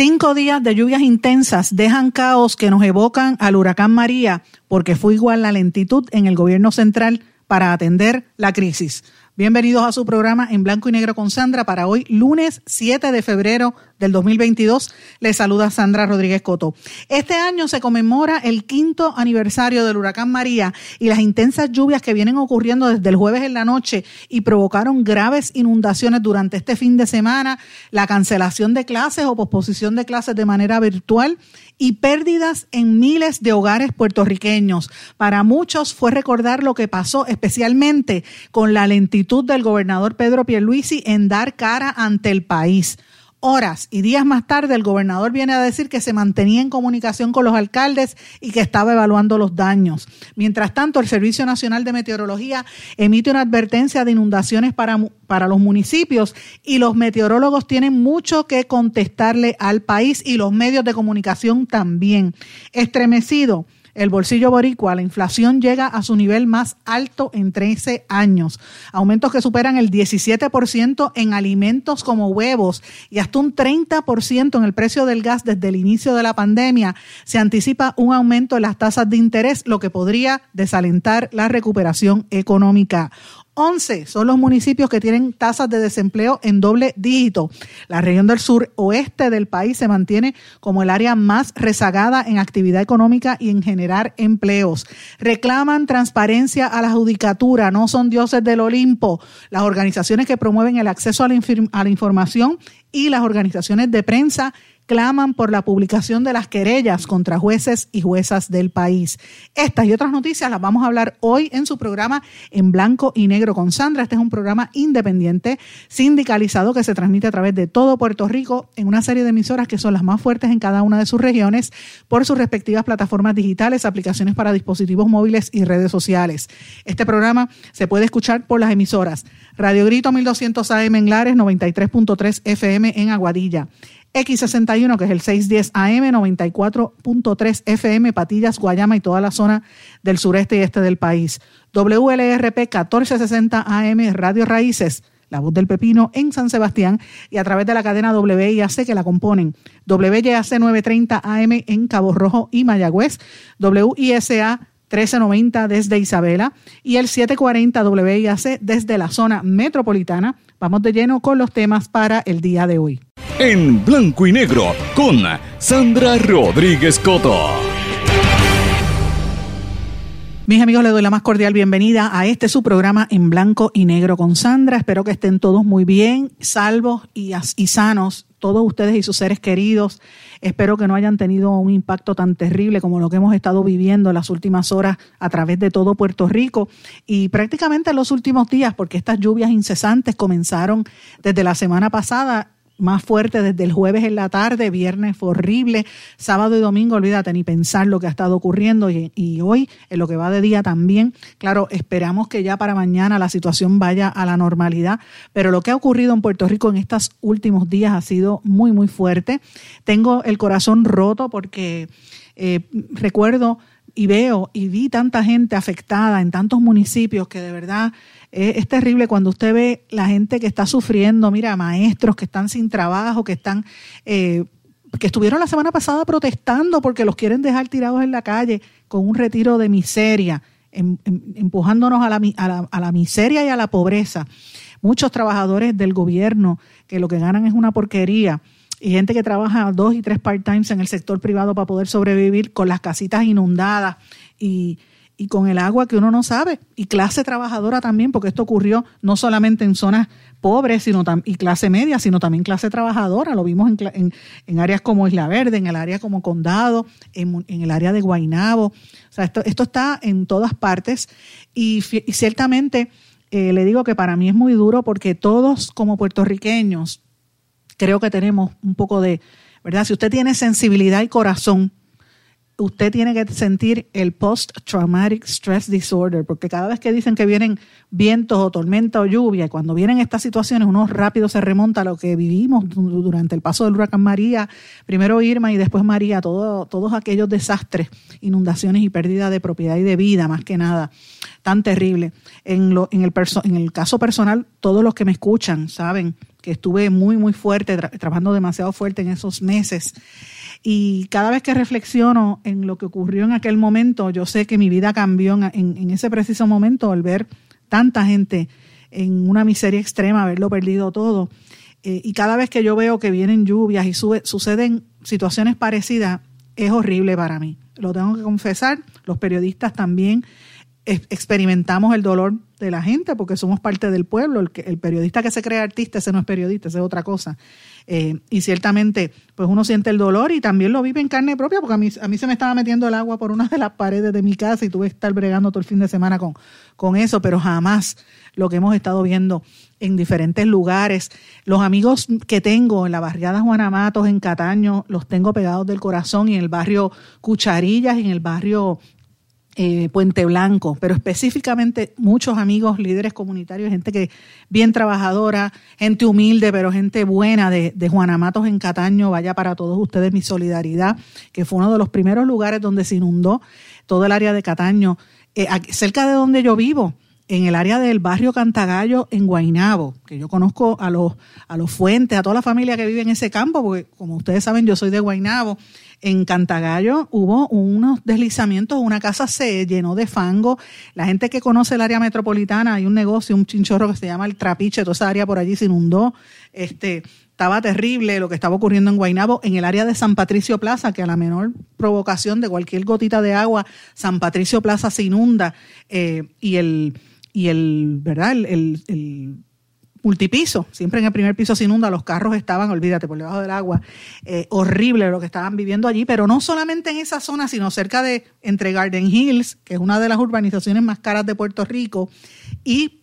Cinco días de lluvias intensas dejan caos que nos evocan al huracán María porque fue igual la lentitud en el gobierno central para atender la crisis. Bienvenidos a su programa en blanco y negro con Sandra para hoy, lunes 7 de febrero del 2022. Les saluda Sandra Rodríguez Coto. Este año se conmemora el quinto aniversario del huracán María y las intensas lluvias que vienen ocurriendo desde el jueves en la noche y provocaron graves inundaciones durante este fin de semana, la cancelación de clases o posposición de clases de manera virtual y pérdidas en miles de hogares puertorriqueños. Para muchos fue recordar lo que pasó especialmente con la lentitud del gobernador Pedro Pierluisi en dar cara ante el país. Horas y días más tarde el gobernador viene a decir que se mantenía en comunicación con los alcaldes y que estaba evaluando los daños. Mientras tanto, el Servicio Nacional de Meteorología emite una advertencia de inundaciones para, para los municipios y los meteorólogos tienen mucho que contestarle al país y los medios de comunicación también. Estremecido el bolsillo boricua, la inflación llega a su nivel más alto en 13 años. Aumentos que superan el 17% en alimentos como huevos y hasta un 30% en el precio del gas desde el inicio de la pandemia. Se anticipa un aumento en las tasas de interés, lo que podría desalentar la recuperación económica. 11 son los municipios que tienen tasas de desempleo en doble dígito. La región del sur oeste del país se mantiene como el área más rezagada en actividad económica y en generar empleos. Reclaman transparencia a la judicatura, no son dioses del Olimpo. Las organizaciones que promueven el acceso a la, a la información y las organizaciones de prensa claman por la publicación de las querellas contra jueces y juezas del país. Estas y otras noticias las vamos a hablar hoy en su programa En Blanco y Negro con Sandra. Este es un programa independiente, sindicalizado, que se transmite a través de todo Puerto Rico en una serie de emisoras que son las más fuertes en cada una de sus regiones por sus respectivas plataformas digitales, aplicaciones para dispositivos móviles y redes sociales. Este programa se puede escuchar por las emisoras Radio Grito 1200 AM en Lares, 93.3 FM en Aguadilla. X61, que es el 610 AM, 94.3 FM, Patillas, Guayama y toda la zona del sureste y este del país. WLRP 1460 AM, Radio Raíces, La Voz del Pepino en San Sebastián y a través de la cadena WIAC que la componen. WYAC 930 AM en Cabo Rojo y Mayagüez, WISA 1390 desde Isabela y el 740 WIAC desde la zona metropolitana. Vamos de lleno con los temas para el día de hoy en blanco y negro con Sandra Rodríguez Coto. Mis amigos, les doy la más cordial bienvenida a este su programa en blanco y negro con Sandra. Espero que estén todos muy bien, salvos y, y sanos, todos ustedes y sus seres queridos. Espero que no hayan tenido un impacto tan terrible como lo que hemos estado viviendo en las últimas horas a través de todo Puerto Rico y prácticamente en los últimos días, porque estas lluvias incesantes comenzaron desde la semana pasada más fuerte desde el jueves en la tarde, viernes fue horrible, sábado y domingo, olvídate ni pensar lo que ha estado ocurriendo y, hoy, en lo que va de día también, claro, esperamos que ya para mañana la situación vaya a la normalidad, pero lo que ha ocurrido en Puerto Rico en estos últimos días ha sido muy, muy fuerte. Tengo el corazón roto porque eh, recuerdo y veo y vi tanta gente afectada en tantos municipios que de verdad es, terrible cuando usted ve la gente que está sufriendo, mira, maestros que están sin trabajo, que están... Eh, que estuvieron la semana pasada protestando porque los quieren dejar tirados en la calle con un retiro de miseria, em, em, empujándonos a la, a, la, a la miseria y a la pobreza. Muchos trabajadores del gobierno que lo que ganan es una porquería y gente que trabaja dos y tres part-times en el sector privado para poder sobrevivir con las casitas inundadas y, y con el agua que uno no sabe, y clase trabajadora también, porque esto ocurrió no solamente en zonas pobres sino y clase media, sino también clase trabajadora. Lo vimos en, en, áreas como Isla Verde, en el área como Condado, en, el área de Guainabo. O sea, esto, esto está en todas partes y, ciertamente eh, le digo que para mí es muy duro porque todos como puertorriqueños creo que tenemos un poco de, ¿verdad? Si usted tiene sensibilidad y corazón, usted tiene que sentir el post-traumatic stress disorder, porque cada vez que dicen que vienen vientos o tormenta o lluvia, y cuando vienen estas situaciones, uno rápido se remonta a lo que vivimos durante el paso del huracán María, primero Irma y después María, todo, todos aquellos desastres, inundaciones y pérdida de propiedad y de vida, más que nada, tan terrible. En, lo, en, el, en el caso personal, todos los que me escuchan saben que estuve muy, muy fuerte, trabajando demasiado fuerte en esos meses. Y cada vez que reflexiono en lo que ocurrió en aquel momento, yo sé que mi vida cambió en, ese preciso momento al ver tanta gente en una miseria extrema, haberlo perdido todo. Eh, y cada vez que yo veo que vienen lluvias y suceden situaciones parecidas, es horrible para mí. Lo tengo que confesar, los periodistas también experimentamos el dolor de la gente porque somos parte del pueblo. El, periodista que se cree artista, ese no es periodista, ese es otra cosa. Eh, y ciertamente, pues uno siente el dolor y también lo vive en carne propia porque a mí, a mí se me estaba metiendo el agua por una de las paredes de mi casa y tuve que estar bregando todo el fin de semana con, con eso, pero jamás lo que hemos estado viendo en diferentes lugares. Los amigos que tengo en la barriada Juana Matos, en Cataño, los tengo pegados del corazón y en el barrio Cucharillas en el barrio eh, Puente Blanco, pero específicamente muchos amigos, líderes comunitarios, gente que bien trabajadora, gente humilde, pero gente buena de, de Juanamatos en Cataño, vaya para todos ustedes mi solidaridad, que fue uno de los primeros lugares donde se inundó todo el área de Cataño, eh, cerca de donde yo vivo en el área del barrio Cantagallo en Guainabo, que yo conozco a los, a los fuentes, a toda la familia que vive en ese campo, porque como ustedes saben, yo soy de Guainabo en Cantagallo hubo unos deslizamientos, una casa se llenó de fango. La gente que conoce el área metropolitana, hay un negocio, un chinchorro que se llama El Trapiche, toda esa área por allí se inundó. Este, estaba terrible lo que estaba ocurriendo en Guainabo, en el área de San Patricio Plaza, que a la menor provocación de cualquier gotita de agua, San Patricio Plaza se inunda eh, y el y el, ¿verdad? el, multipiso, siempre en el primer piso se inunda, los carros estaban, olvídate, por debajo del agua, eh, horrible lo que estaban viviendo allí, pero no solamente en esa zona, sino cerca de entre Garden Hills, que es una de las urbanizaciones más caras de Puerto Rico, y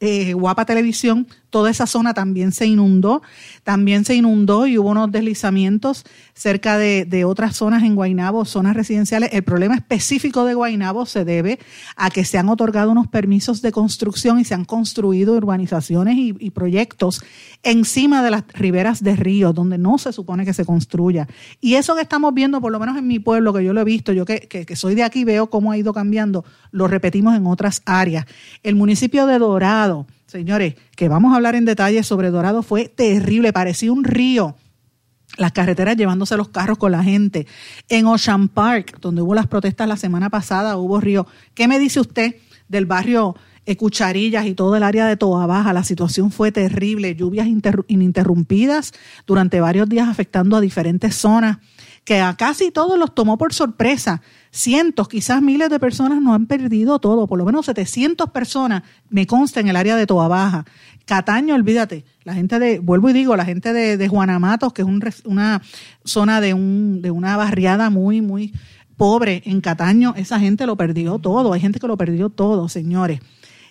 eh, Guapa Televisión, toda esa zona también se inundó, también se inundó y hubo unos deslizamientos cerca de, otras zonas en Guainabo, zonas residenciales. El problema específico de Guainabo se debe a que se han otorgado unos permisos de construcción y se han construido urbanizaciones y, proyectos encima de las riberas de ríos, donde no se supone que se construya. Y eso que estamos viendo, por lo menos en mi pueblo, que yo lo he visto, yo que, que soy de aquí, veo cómo ha ido cambiando, lo repetimos en otras áreas. El municipio de Dorado, Señores, que vamos a hablar en detalle sobre Dorado, fue terrible, parecía un río. Las carreteras llevándose los carros con la gente. En Ocean Park, donde hubo las protestas la semana pasada, hubo río. ¿Qué me dice usted del barrio Cucharillas y todo el área de Toa Baja? La situación fue terrible, lluvias ininterrumpidas durante varios días afectando a diferentes zonas que a casi todos los tomó por sorpresa. Cientos, quizás miles de personas no han perdido todo, por lo menos 700 personas me consta en el área de Toa Baja. Cataño, olvídate, la gente de, vuelvo y digo, la gente de, de Juanamatos, que es una zona de, un, de una barriada muy, muy pobre en Cataño, esa gente lo perdió todo, hay gente que lo perdió todo, señores.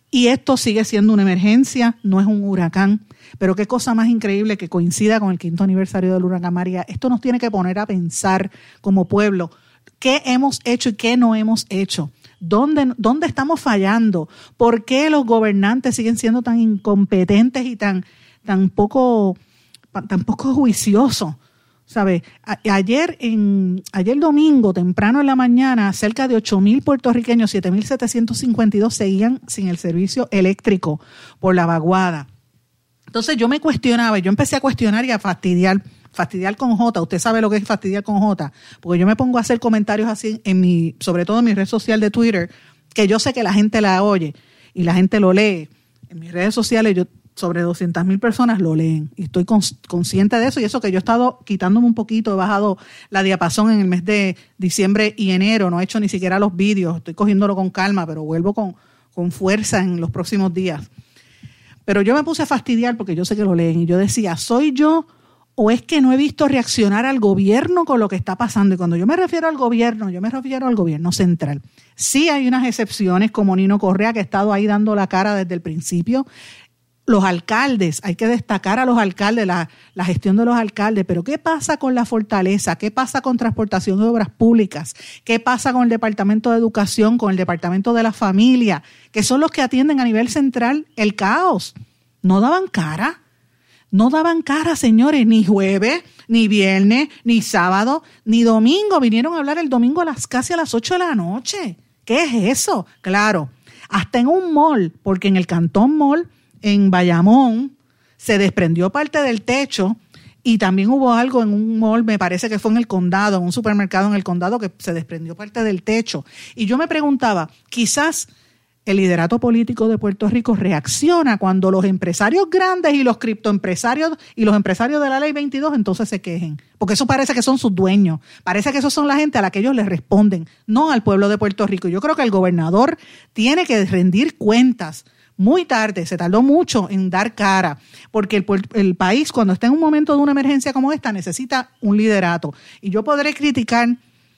Y esto sigue siendo una emergencia, no es un huracán. Pero qué cosa más increíble que coincida con el quinto aniversario del huracán María. Esto nos tiene que poner a pensar como pueblo qué hemos hecho y qué no hemos hecho. ¿Dónde, ¿Dónde estamos fallando? ¿Por qué los gobernantes siguen siendo tan incompetentes y tan, tan, poco, tan poco juiciosos? ¿Sabe? Ayer, en, ayer domingo, temprano en la mañana, cerca de 8.000 puertorriqueños, 7.752 seguían sin el servicio eléctrico por la vaguada. Entonces yo me cuestionaba, yo empecé a cuestionar y a fastidiar, fastidiar con J. Usted sabe lo que es fastidiar con J, porque yo me pongo a hacer comentarios así en mi, sobre todo en mi red social de Twitter, que yo sé que la gente la oye y la gente lo lee. En mis redes sociales yo sobre 200 mil personas lo leen y estoy consciente de eso y eso que yo he estado quitándome un poquito, he bajado la diapasón en el mes de diciembre y enero, no he hecho ni siquiera los vídeos, estoy cogiéndolo con calma, pero vuelvo con, con fuerza en los próximos días. Pero yo me puse a fastidiar porque yo sé que lo leen y yo decía, ¿soy yo o es que no he visto reaccionar al gobierno con lo que está pasando. Y cuando yo me refiero al gobierno, yo me refiero al gobierno central. Sí hay unas excepciones como Nino Correa, que ha estado ahí dando la cara desde el principio. Los alcaldes, hay que destacar a los alcaldes, la, gestión de los alcaldes, pero ¿qué pasa con la fortaleza? ¿Qué pasa con transportación de obras públicas? ¿Qué pasa con el Departamento de Educación, con el Departamento de la Familia, que son los que atienden a nivel central el caos? No daban cara no daban cara, señores, ni jueves, ni viernes, ni sábado, ni domingo. Vinieron a hablar el domingo a las casi a las 8 de la noche. ¿Qué es eso? Claro, hasta en un mall, porque en el Cantón Mall, en Bayamón, se desprendió parte del techo y también hubo algo en un mall, me parece que fue en el condado, en un supermercado en el condado, que se desprendió parte del techo. Y yo me preguntaba, quizás el liderato político de Puerto Rico reacciona cuando los empresarios grandes y los criptoempresarios y los empresarios de la ley 22 entonces se quejen, porque eso parece que son sus dueños, parece que esos son la gente a la que ellos les responden, no al pueblo de Puerto Rico. Yo creo que el gobernador tiene que rendir cuentas. Muy tarde, se tardó mucho en dar cara, porque el, el país cuando está en un momento de una emergencia como esta necesita un liderato. Y yo podré criticar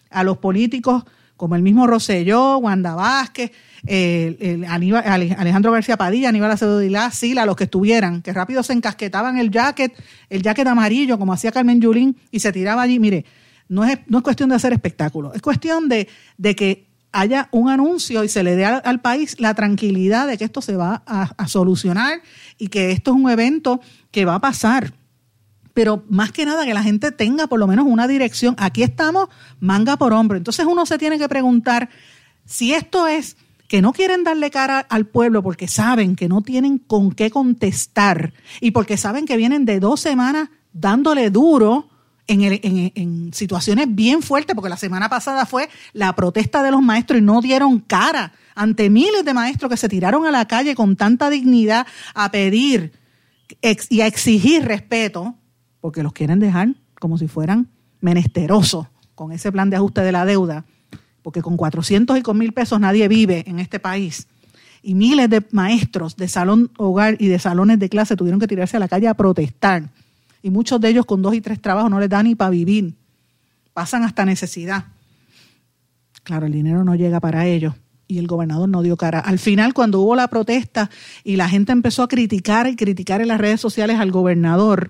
a los políticos como el mismo Rosselló, Wanda Vázquez, el Alejandro García Padilla, Aníbal Acevedo Dilá, Sila, los que estuvieran, que rápido se encasquetaban el jacket, el jacket amarillo, como hacía Carmen Yulín, y se tiraba allí. Mire, no es, no es cuestión de hacer espectáculo, es cuestión de, de que haya un anuncio y se le dé al, país la tranquilidad de que esto se va a, solucionar y que esto es un evento que va a pasar pero más que nada que la gente tenga por lo menos una dirección. Aquí estamos manga por hombro. Entonces uno se tiene que preguntar si esto es que no quieren darle cara al pueblo porque saben que no tienen con qué contestar y porque saben que vienen de dos semanas dándole duro en, situaciones bien fuertes, porque la semana pasada fue la protesta de los maestros y no dieron cara ante miles de maestros que se tiraron a la calle con tanta dignidad a pedir y a exigir respeto, porque los quieren dejar como si fueran menesterosos con ese plan de ajuste de la deuda porque con 400 y con mil pesos nadie vive en este país. Y miles de maestros de salón hogar y de salones de clase tuvieron que tirarse a la calle a protestar. Y muchos de ellos con dos y tres trabajos no les dan ni para vivir. Pasan hasta necesidad. Claro, el dinero no llega para ellos y el gobernador no dio cara. Al final, cuando hubo la protesta y la gente empezó a criticar y criticar en las redes sociales al gobernador,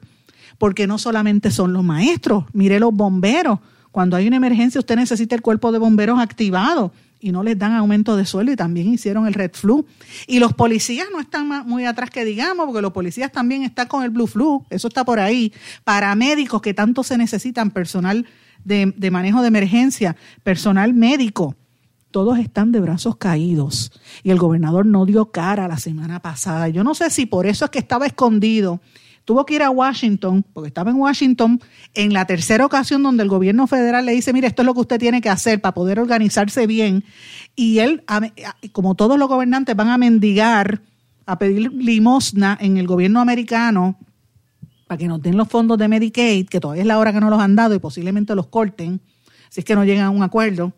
porque no solamente son los maestros, mire los bomberos, cuando hay una emergencia, usted necesita el cuerpo de bomberos activado y no les dan aumento de sueldo y también hicieron el red flu. Y los policías no están muy atrás que digamos, porque los policías también están con el blue flu, eso está por ahí. Paramédicos que tanto se necesitan, personal de, de manejo de emergencia, personal médico, todos están de brazos caídos. Y el gobernador no dio cara la semana pasada. Yo no sé si por eso es que estaba escondido tuvo que ir a Washington, porque estaba en Washington, en la tercera ocasión donde el gobierno federal le dice, mire, esto es lo que usted tiene que hacer para poder organizarse bien. Y él, como todos los gobernantes, van a mendigar, a pedir limosna en el gobierno americano para que nos den los fondos de Medicaid, que todavía es la hora que no los han dado y posiblemente los corten, si es que no llegan a un acuerdo.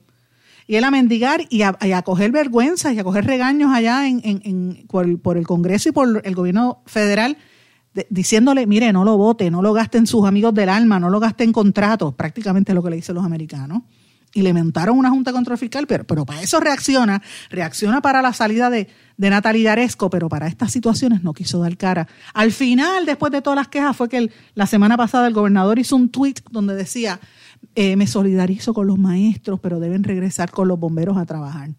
Y él a mendigar y a, coger vergüenzas y a coger regaños allá en, por el Congreso y por el gobierno federal diciéndole, mire, no lo vote, no lo gasten sus amigos del alma, no lo gasten contratos, prácticamente lo que le dicen los americanos. Y le montaron una junta control fiscal, pero, pero para eso reacciona, reacciona para la salida de, de Natalia Aresco, pero para estas situaciones no quiso dar cara. Al final, después de todas las quejas, fue que la semana pasada el gobernador hizo un tweet donde decía, eh, me solidarizo con los maestros, pero deben regresar con los bomberos a trabajar.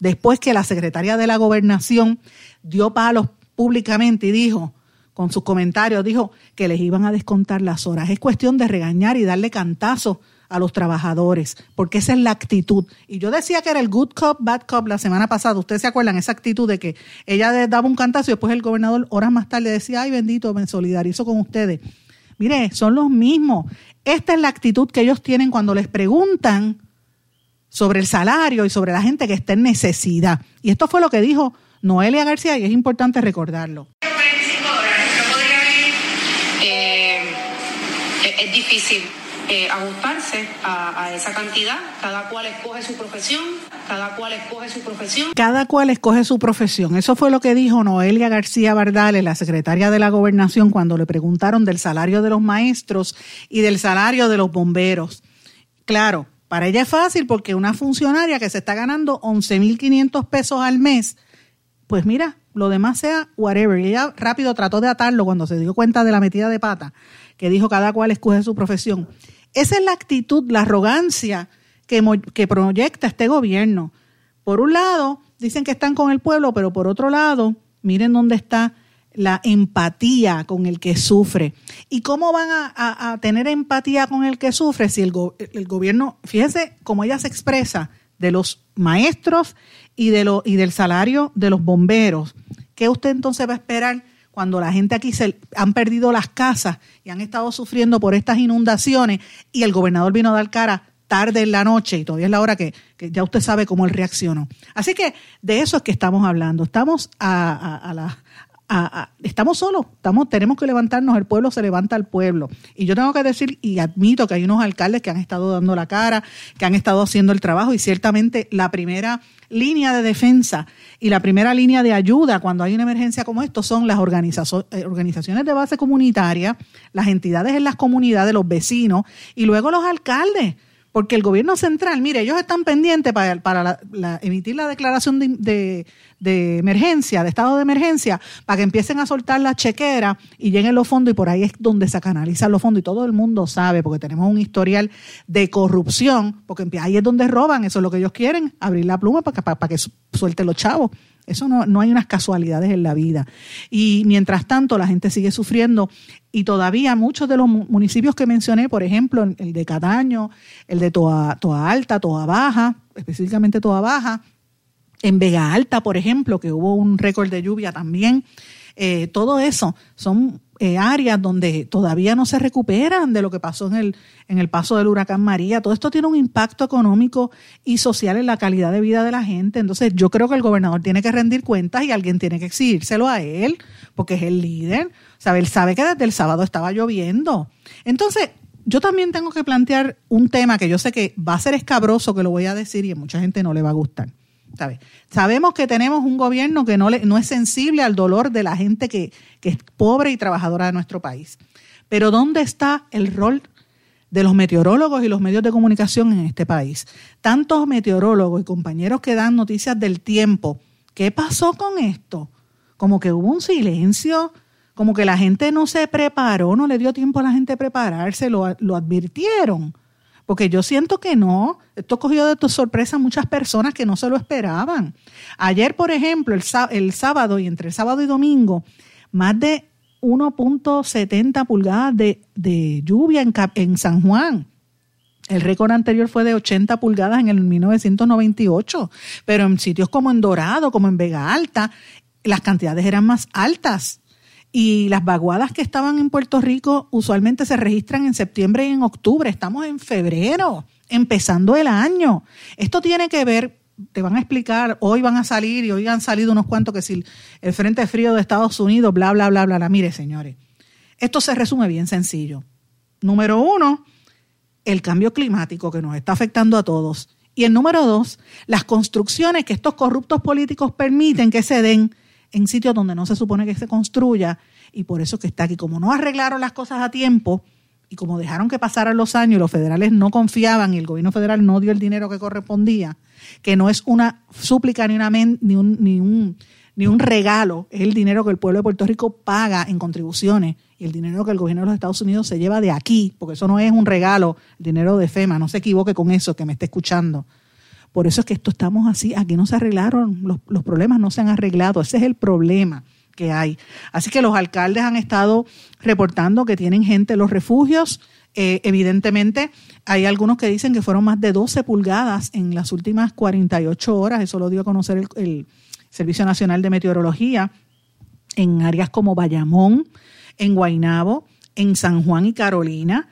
Después que la secretaria de la gobernación dio palos públicamente y dijo, con sus comentarios, dijo que les iban a descontar las horas. Es cuestión de regañar y darle cantazo a los trabajadores, porque esa es la actitud. Y yo decía que era el good cop, bad cop la semana pasada. Ustedes se acuerdan esa actitud de que ella daba un cantazo y después el gobernador horas más tarde decía, ay bendito, me solidarizo con ustedes. Mire, son los mismos. Esta es la actitud que ellos tienen cuando les preguntan sobre el salario y sobre la gente que está en necesidad. Y esto fue lo que dijo Noelia García y es importante recordarlo. es difícil eh, ajustarse a, esa cantidad. Cada cual escoge su profesión, cada cual escoge su profesión. Cada cual escoge su profesión. Eso fue lo que dijo Noelia García Bardales, la secretaria de la gobernación, cuando le preguntaron del salario de los maestros y del salario de los bomberos. Claro, para ella es fácil porque una funcionaria que se está ganando 11.500 pesos al mes, pues mira, lo demás sea whatever. Y ella rápido trató de atarlo cuando se dio cuenta de la metida de pata, que dijo cada cual escoge su profesión. Esa es la actitud, la arrogancia que, proyecta este gobierno. Por un lado, dicen que están con el pueblo, pero por otro lado, miren dónde está la empatía con el que sufre. ¿Y cómo van a, tener empatía con el que sufre si el, gobierno, fíjese cómo ella se expresa de los maestros y, y del salario de los bomberos? ¿Qué usted entonces va a esperar cuando la gente aquí se han perdido las casas y han estado sufriendo por estas inundaciones y el gobernador vino a dar cara tarde en la noche y todavía es la hora que, ya usted sabe cómo él reaccionó. Así que de eso es que estamos hablando. Estamos a, la, estamos solos, estamos, tenemos que levantarnos, el pueblo se levanta al pueblo. Y yo tengo que decir, y admito que hay unos alcaldes que han estado dando la cara, que han estado haciendo el trabajo, y ciertamente la primera línea de defensa y la primera línea de ayuda cuando hay una emergencia como esto son las eh, organizaciones de base comunitaria, las entidades en las comunidades, los vecinos y luego los alcaldes porque el gobierno central, mire, ellos están pendientes para, para emitir la declaración de, de, emergencia, de estado de emergencia, para que empiecen a soltar la chequera y lleguen los fondos y por ahí es donde se canalizan los fondos y todo el mundo sabe, porque tenemos un historial de corrupción, porque ahí es donde roban, eso es lo que ellos quieren, abrir la pluma para para, para que suelte los chavos. Eso no, no hay unas casualidades en la vida. Y mientras tanto, la gente sigue sufriendo y todavía muchos de los municipios que mencioné, por ejemplo, el de Cataño, el de Toa, Toa Alta, Toa Baja, específicamente Toa Baja, en Vega Alta, por ejemplo, que hubo un récord de lluvia también, eh, todo eso son eh, áreas donde todavía no se recuperan de lo que pasó en el, en el paso del huracán María. Todo esto tiene un impacto económico y social en la calidad de vida de la gente. Entonces yo creo que el gobernador tiene que rendir cuentas y alguien tiene que exigírselo a él, porque es el líder. ¿Sabe? Él sabe que desde el sábado estaba lloviendo. Entonces, yo también tengo que plantear un tema que yo sé que va a ser escabroso, que lo voy a decir y a mucha gente no le va a gustar. Sabemos que tenemos un gobierno que no, le, no es sensible al dolor de la gente que, es pobre y trabajadora de nuestro país. Pero ¿dónde está el rol de los meteorólogos y los medios de comunicación en este país? Tantos meteorólogos y compañeros que dan noticias del tiempo. ¿Qué pasó con esto? Como que hubo un silencio, como que la gente no se preparó, no le dio tiempo a la gente prepararse, lo, lo advirtieron. Porque yo siento que no. Esto cogió de tu sorpresa a muchas personas que no se lo esperaban. Ayer, por ejemplo, el, sábado y entre el sábado y domingo, más de 1.70 pulgadas de, lluvia en, en San Juan. El récord anterior fue de 80 pulgadas en el 1998, pero en sitios como en Dorado, como en Vega Alta, las cantidades eran más altas. Y las vaguadas que estaban en Puerto Rico usualmente se registran en septiembre y en octubre. Estamos en febrero, empezando el año. Esto tiene que ver, te van a explicar, hoy van a salir y hoy han salido unos cuantos que si el Frente Frío de Estados Unidos, bla, bla, bla, bla, bla. Mire, señores, esto se resume bien sencillo. Número uno, el cambio climático que nos está afectando a todos. Y el número dos, las construcciones que estos corruptos políticos permiten que se den en sitios donde no se supone que se construya y por eso que está aquí. Como no arreglaron las cosas a tiempo y como dejaron que pasaran los años y los federales no confiaban y el gobierno federal no dio el dinero que correspondía, que no es una súplica ni, una ni, un, ni, un, ni un regalo, es el dinero que el pueblo de Puerto Rico paga en contribuciones y el dinero que el gobierno de los Estados Unidos se lleva de aquí, porque eso no es un regalo, el dinero de FEMA, no se equivoque con eso que me esté escuchando por eso es que esto estamos así, aquí no se arreglaron, los, problemas no se han arreglado, ese es el problema que hay. Así que los alcaldes han estado reportando que tienen gente en los refugios. Eh, evidentemente, hay algunos que dicen que fueron más de 12 pulgadas en las últimas 48 horas. Eso lo dio a conocer el, el Servicio Nacional de Meteorología en áreas como Bayamón, en Guaynabo, en San Juan y Carolina,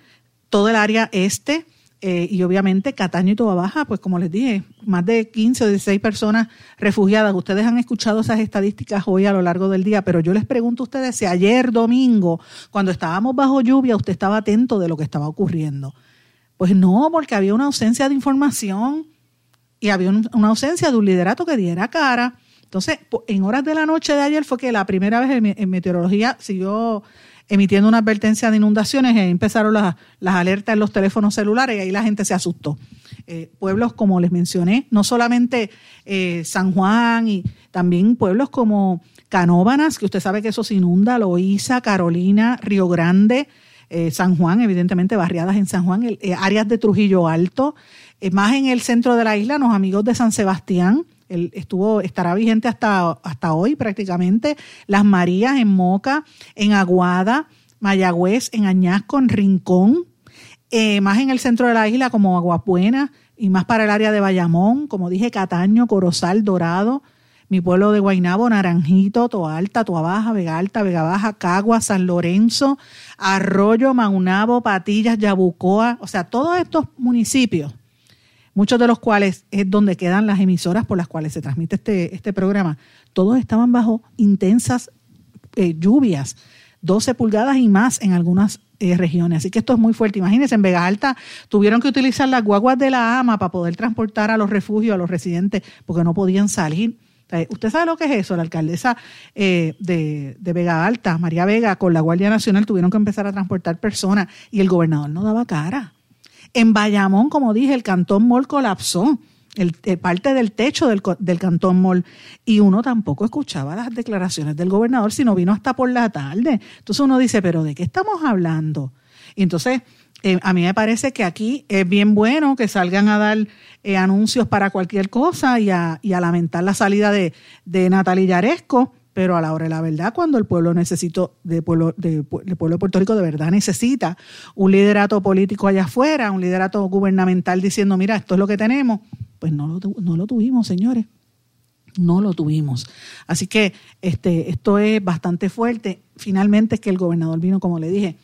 todo el área este eh, y obviamente Cataño y Toba Baja, pues como les dije, más de 15 o 16 personas refugiadas. Ustedes han escuchado esas estadísticas hoy a lo largo del día, pero yo les pregunto a ustedes si ayer domingo, cuando estábamos bajo lluvia, usted estaba atento de lo que estaba ocurriendo. Pues no, porque había una ausencia de información y había una ausencia de un liderato que diera cara. Entonces, en horas de la noche de ayer fue que la primera vez en meteorología siguió emitiendo una advertencia de inundaciones empezaron las, las alertas en los teléfonos celulares y ahí la gente se asustó. Eh, pueblos, como les mencioné, no solamente eh, San Juan y también pueblos como Canóbanas, que usted sabe que eso se inunda, Loíza, Carolina, Río Grande, eh, San Juan, evidentemente barriadas en San Juan, áreas de Trujillo Alto, más en el centro de la isla, los amigos de San Sebastián, estuvo, estará vigente hasta, hasta hoy prácticamente. Las Marías en Moca, en Aguada, Mayagüez, en Añasco, en Rincón, eh, más en el centro de la isla como Aguapuena y más para el área de Bayamón, como dije, Cataño, Corozal, Dorado, mi pueblo de Guainabo, Naranjito, Toalta, Toabaja, Vega Alta, Vega Baja, Cagua, San Lorenzo, Arroyo, Maunabo, Patillas, Yabucoa, o sea, todos estos municipios muchos de los cuales es donde quedan las emisoras por las cuales se transmite este, este programa, todos estaban bajo intensas eh, lluvias, 12 pulgadas y más en algunas eh, regiones. Así que esto es muy fuerte. Imagínense, en Vega Alta tuvieron que utilizar las guaguas de la AMA para poder transportar a los refugios, a los residentes, porque no podían salir. ¿Usted sabe lo que es eso? La alcaldesa eh, de, de, Vega Alta, María Vega, con la Guardia Nacional tuvieron que empezar a transportar personas y el gobernador no daba cara. En Bayamón, como dije, el Cantón Mall colapsó. El, parte del techo del, del, Cantón Mall y uno tampoco escuchaba las declaraciones del gobernador, sino vino hasta por la tarde. Entonces uno dice, pero ¿de qué estamos hablando? Y entonces eh, a mí me parece que aquí es bien bueno que salgan a dar eh, anuncios para cualquier cosa y a, y a lamentar la salida de, de Natalia Yaresco, pero a la hora de la verdad, cuando el pueblo necesito, de pueblo, de, pueblo de Puerto Rico de verdad necesita un liderato político allá afuera, un liderato gubernamental diciendo, mira, esto es lo que tenemos, pues no lo, no lo tuvimos, señores. No lo tuvimos. Así que este, esto es bastante fuerte. Finalmente es que el gobernador vino, como le dije,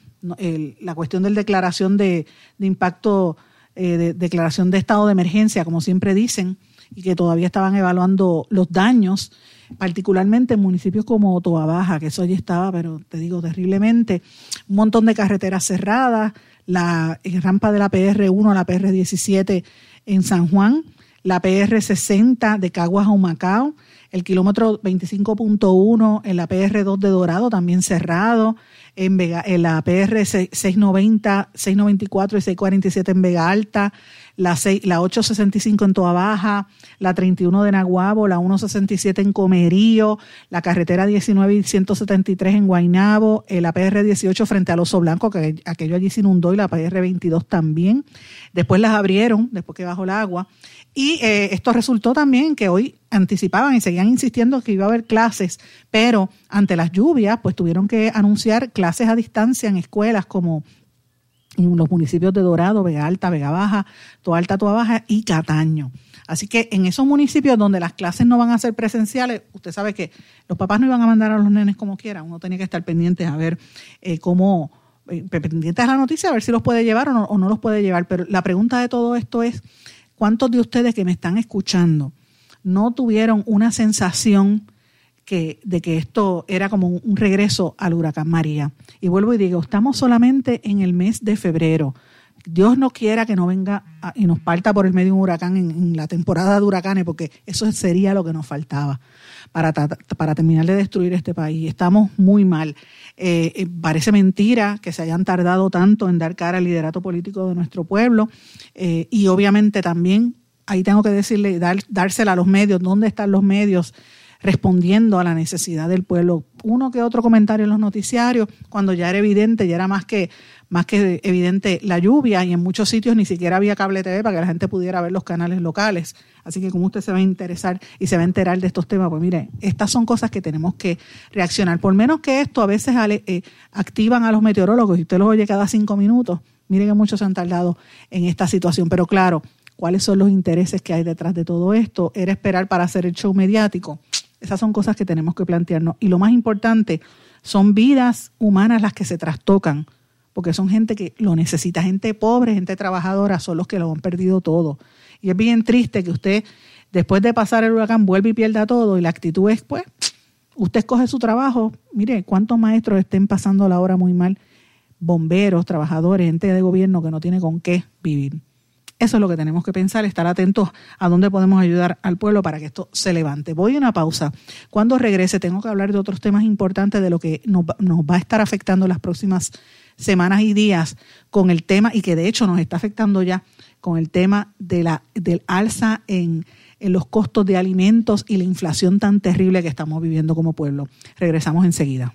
la cuestión de declaración de, de impacto, eh, de declaración de estado de emergencia, como siempre dicen, y que todavía estaban evaluando los daños particularmente en municipios como Toa Baja, que eso allí estaba, pero te digo, terriblemente, un montón de carreteras cerradas, la rampa de la PR1 a la PR17 en San Juan, la PR60 de Caguas a Humacao, el kilómetro 25.1 en la PR2 de Dorado también cerrado, en, Vega, en la PR 690, 694 y 647 en Vega Alta, la, 6, la 865 en Toa Baja, la 31 de Naguabo, la 167 en Comerío, la carretera 19 y 173 en Guainabo, el APR 18 frente al Oso Blanco, que aquello allí se inundó, y la APR 22 también. Después las abrieron, después que bajó el agua. Y eh, esto resultó también que hoy anticipaban y seguían insistiendo que iba a haber clases, pero ante las lluvias, pues tuvieron que anunciar clases a distancia en escuelas como en los municipios de Dorado, Vega Alta, Vega Baja, Toa Alta, Toa Baja y Cataño. Así que en esos municipios donde las clases no van a ser presenciales, usted sabe que los papás no iban a mandar a los nenes como quieran, uno tenía que estar pendiente a ver eh, cómo, eh, pendientes a la noticia, a ver si los puede llevar o no, o no los puede llevar. Pero la pregunta de todo esto es, ¿cuántos de ustedes que me están escuchando no tuvieron una sensación que, de que esto era como un regreso al huracán María. Y vuelvo y digo, estamos solamente en el mes de febrero. Dios no quiera que no venga y nos parta por el medio un huracán en, la temporada de huracanes, porque eso sería lo que nos faltaba para, para terminar de destruir este país. Estamos muy mal. Eh, eh, parece mentira que se hayan tardado tanto en dar cara al liderato político de nuestro pueblo eh, y obviamente también, ahí tengo que decirle, dársela a los medios, ¿dónde están los medios? Respondiendo a la necesidad del pueblo. Uno que otro comentario en los noticiarios, cuando ya era evidente, ya era más que, más que evidente la lluvia y en muchos sitios ni siquiera había cable TV para que la gente pudiera ver los canales locales. Así que como usted se va a interesar y se va a enterar de estos temas, pues mire, estas son cosas que tenemos que reaccionar. Por menos que esto a veces eh, activan a los meteorólogos y usted los oye cada cinco minutos. Mire que muchos se han tardado en esta situación, pero claro, ¿cuáles son los intereses que hay detrás de todo esto? ¿Era esperar para hacer el show mediático? Esas son cosas que tenemos que plantearnos. Y lo más importante, son vidas humanas las que se trastocan, porque son gente que lo necesita, gente pobre, gente trabajadora, son los que lo han perdido todo. Y es bien triste que usted, después de pasar el huracán, vuelve y pierda todo, y la actitud es, pues, usted escoge su trabajo. Mire, cuántos maestros estén pasando la hora muy mal bomberos, trabajadores, gente de gobierno que no tiene con qué vivir. Eso es lo que tenemos que pensar, estar atentos a dónde podemos ayudar al pueblo para que esto se levante. Voy a una pausa. Cuando regrese tengo que hablar de otros temas importantes de lo que nos, va a estar afectando las próximas semanas y días con el tema, y que de hecho nos está afectando ya con el tema de la, del alza en los costos de alimentos y la inflación tan terrible que estamos viviendo como pueblo. Regresamos enseguida.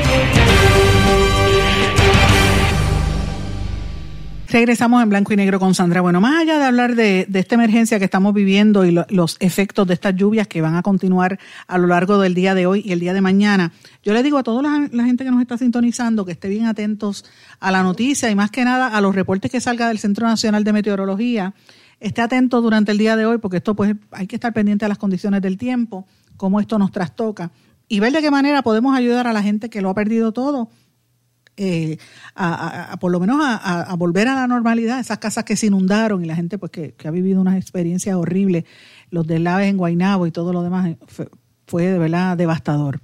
Regresamos en blanco y negro con Sandra. Bueno, más allá de hablar de, esta emergencia que estamos viviendo y los efectos de estas lluvias que van a continuar a lo largo del día de hoy y el día de mañana, yo le digo a toda la, gente que nos está sintonizando que esté bien atentos a la noticia y más que nada a los reportes que salga del Centro Nacional de Meteorología. Esté atento durante el día de hoy porque esto pues hay que estar pendiente a las condiciones del tiempo, cómo esto nos trastoca y ver de qué manera podemos ayudar a la gente que lo ha perdido todo eh, a, por lo menos a, volver a la normalidad, esas casas que se inundaron y la gente pues que, ha vivido unas experiencias horribles, los deslaves en Guainabo y todo lo demás, eh, fue de verdad devastador.